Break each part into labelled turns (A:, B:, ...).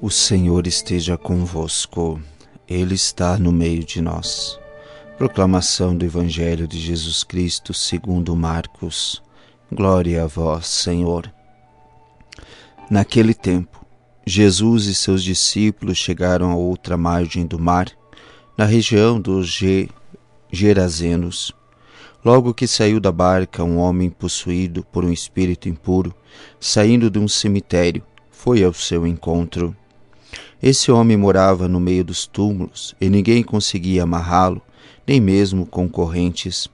A: O Senhor esteja convosco, Ele está no meio de nós. Proclamação do Evangelho de Jesus Cristo segundo Marcos. Glória a vós, Senhor. Naquele tempo, Jesus e seus discípulos chegaram a outra margem do mar, na região dos Ge Gerazenos. Logo que saiu da barca um homem possuído por um espírito impuro, saindo de um cemitério, foi ao seu encontro. Esse homem morava no meio dos túmulos e ninguém conseguia amarrá-lo, nem mesmo com correntes.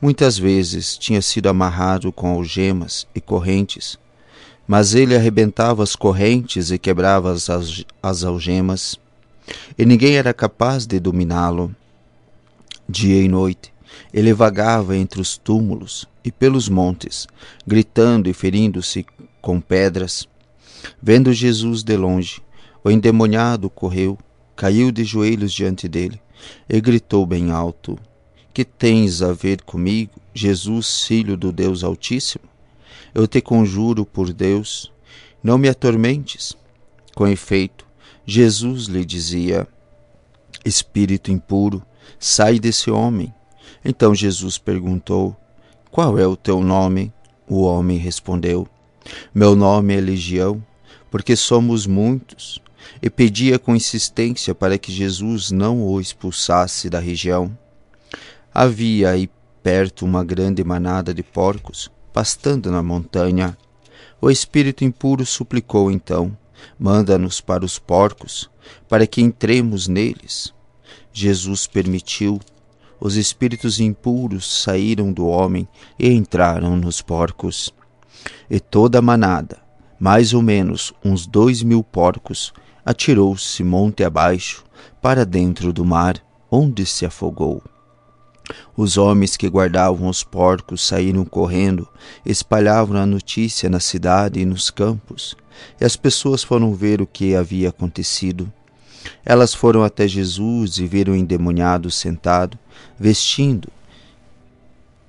A: Muitas vezes tinha sido amarrado com algemas e correntes, mas ele arrebentava as correntes e quebrava as, as algemas, e ninguém era capaz de dominá-lo. Dia e noite, ele vagava entre os túmulos e pelos montes, gritando e ferindo-se com pedras. Vendo Jesus de longe, o endemoniado correu, caiu de joelhos diante dele e gritou bem alto: Que tens a ver comigo, Jesus, filho do Deus Altíssimo? Eu te conjuro por Deus, não me atormentes. Com efeito, Jesus lhe dizia: Espírito impuro, sai desse homem. Então Jesus perguntou: Qual é o teu nome? O homem respondeu: Meu nome é Legião, porque somos muitos e pedia com insistência para que Jesus não o expulsasse da região. Havia aí perto uma grande manada de porcos, pastando na montanha. O espírito impuro suplicou então: Manda-nos para os porcos, para que entremos neles. Jesus permitiu. Os espíritos impuros saíram do homem e entraram nos porcos. E toda a manada, mais ou menos uns dois mil porcos, atirou-se monte abaixo para dentro do mar, onde se afogou. Os homens que guardavam os porcos saíram correndo, espalhavam a notícia na cidade e nos campos, e as pessoas foram ver o que havia acontecido. Elas foram até Jesus e viram o endemoniado sentado, vestindo,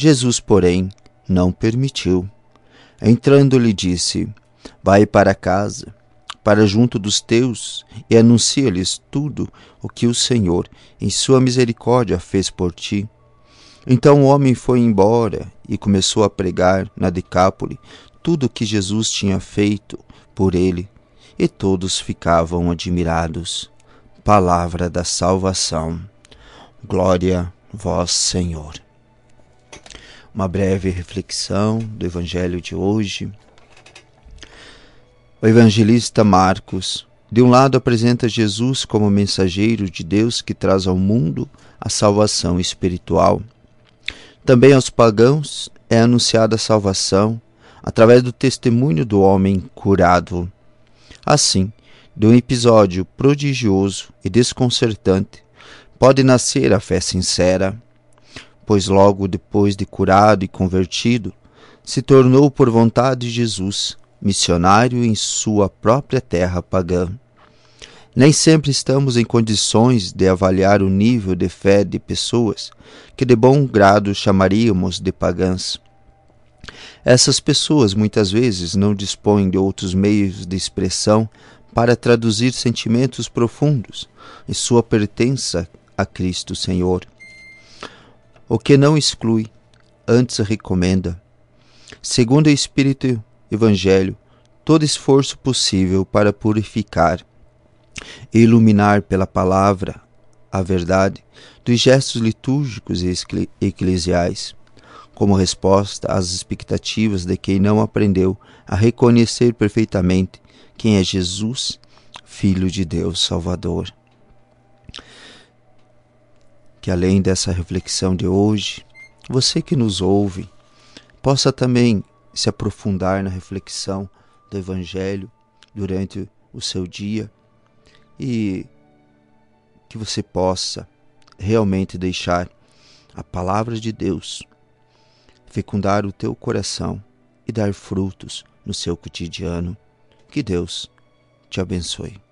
A: Jesus, porém, não permitiu. Entrando, lhe disse: Vai para casa para junto dos teus e anuncia-lhes tudo o que o Senhor, em sua misericórdia, fez por ti. Então o homem foi embora e começou a pregar na Decápole tudo o que Jesus tinha feito por ele, e todos ficavam admirados. Palavra da salvação. Glória vós, Senhor. Uma breve reflexão do Evangelho de hoje. O evangelista Marcos, de um lado, apresenta Jesus como mensageiro de Deus que traz ao mundo a salvação espiritual. Também aos pagãos é anunciada a salvação através do testemunho do homem curado. Assim, de um episódio prodigioso e desconcertante, pode nascer a fé sincera, pois logo depois de curado e convertido, se tornou por vontade de Jesus missionário em sua própria terra pagã. Nem sempre estamos em condições de avaliar o nível de fé de pessoas que de bom grado chamaríamos de pagãs. Essas pessoas muitas vezes não dispõem de outros meios de expressão para traduzir sentimentos profundos em sua pertença a Cristo Senhor. O que não exclui, antes recomenda. Segundo o Espírito Evangelho todo esforço possível para purificar e iluminar pela palavra a verdade dos gestos litúrgicos e eclesiais, como resposta às expectativas de quem não aprendeu a reconhecer perfeitamente quem é Jesus, Filho de Deus Salvador. Que além dessa reflexão de hoje, você que nos ouve possa também se aprofundar na reflexão do Evangelho durante o seu dia e que você possa realmente deixar a palavra de Deus fecundar o teu coração e dar frutos no seu cotidiano. Que Deus te abençoe.